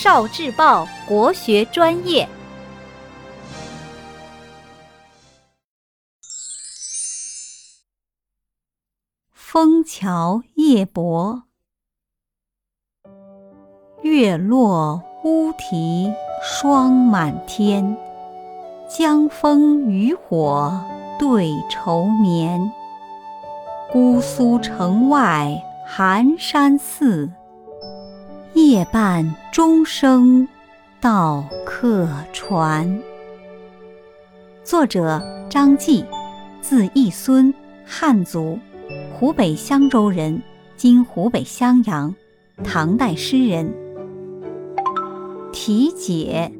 少智报国学专业。枫桥夜泊，月落乌啼霜满天，江枫渔火对愁眠。姑苏城外寒山寺，夜半钟声到客船。作者张继，字义孙，汉族，湖北襄州人，今湖北襄阳，唐代诗人。题解：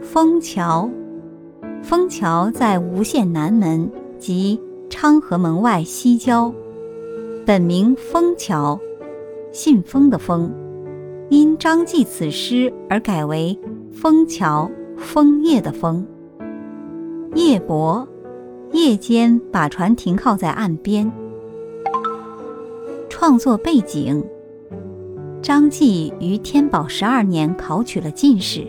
枫桥，枫桥在吴县南门及。昌河门外西郊，本名枫桥，信封的封，因张继此诗而改为枫桥，枫叶的枫。夜泊，夜间把船停靠在岸边。创作背景：张继于天宝十二年考取了进士，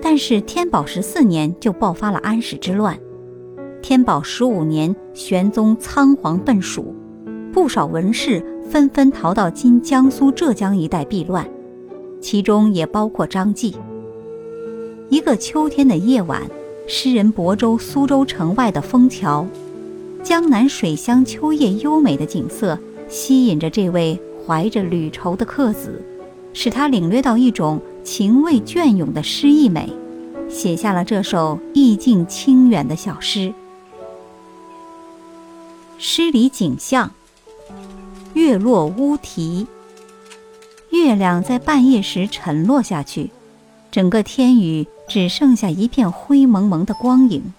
但是天宝十四年就爆发了安史之乱。天宝十五年，玄宗仓皇奔蜀，不少文士纷纷逃到今江苏、浙江一带避乱，其中也包括张继。一个秋天的夜晚，诗人亳州苏州城外的枫桥，江南水乡秋夜优美的景色，吸引着这位怀着旅愁的客子，使他领略到一种情味隽永的诗意美，写下了这首意境清远的小诗。诗里景象：月落乌啼，月亮在半夜时沉落下去，整个天宇只剩下一片灰蒙蒙的光影。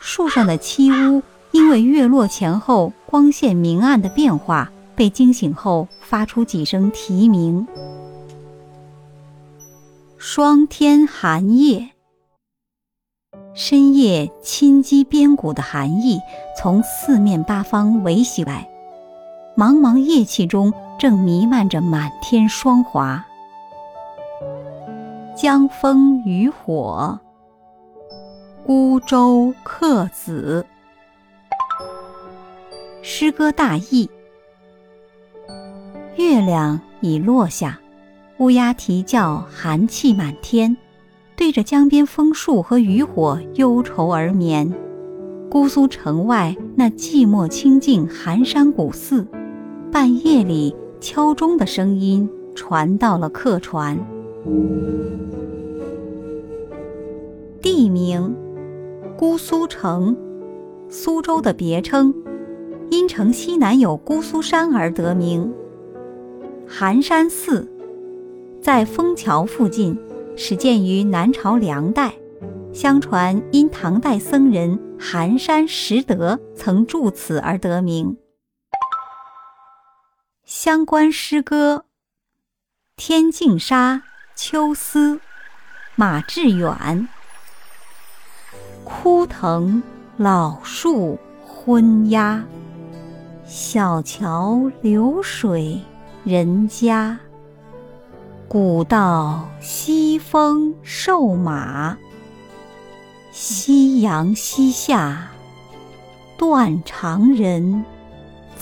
树上的栖乌因为月落前后光线明暗的变化，被惊醒后发出几声啼鸣。霜天寒夜。深夜侵击边谷的寒意从四面八方围袭来，茫茫夜气中正弥漫着满天霜华。江枫渔火，孤舟客子。诗歌大意：月亮已落下，乌鸦啼叫，寒气满天。对着江边枫树和渔火忧愁而眠，姑苏城外那寂寞清静寒山古寺，半夜里敲钟的声音传到了客船。地名：姑苏城，苏州的别称，因城西南有姑苏山而得名。寒山寺，在枫桥附近。始建于南朝梁代，相传因唐代僧人寒山拾得曾住此而得名。相关诗歌：天净沙·秋思，马致远。枯藤老树昏鸦，小桥流水人家。古道西风瘦马，夕阳西下，断肠人。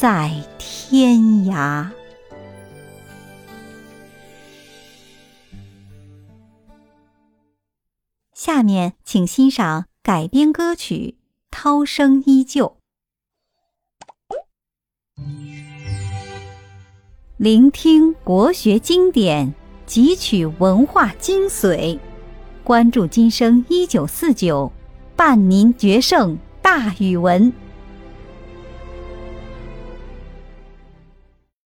在天涯。下面请欣赏改编歌曲《涛声依旧》，聆听国学经典。汲取文化精髓，关注今生一九四九，伴您决胜大语文。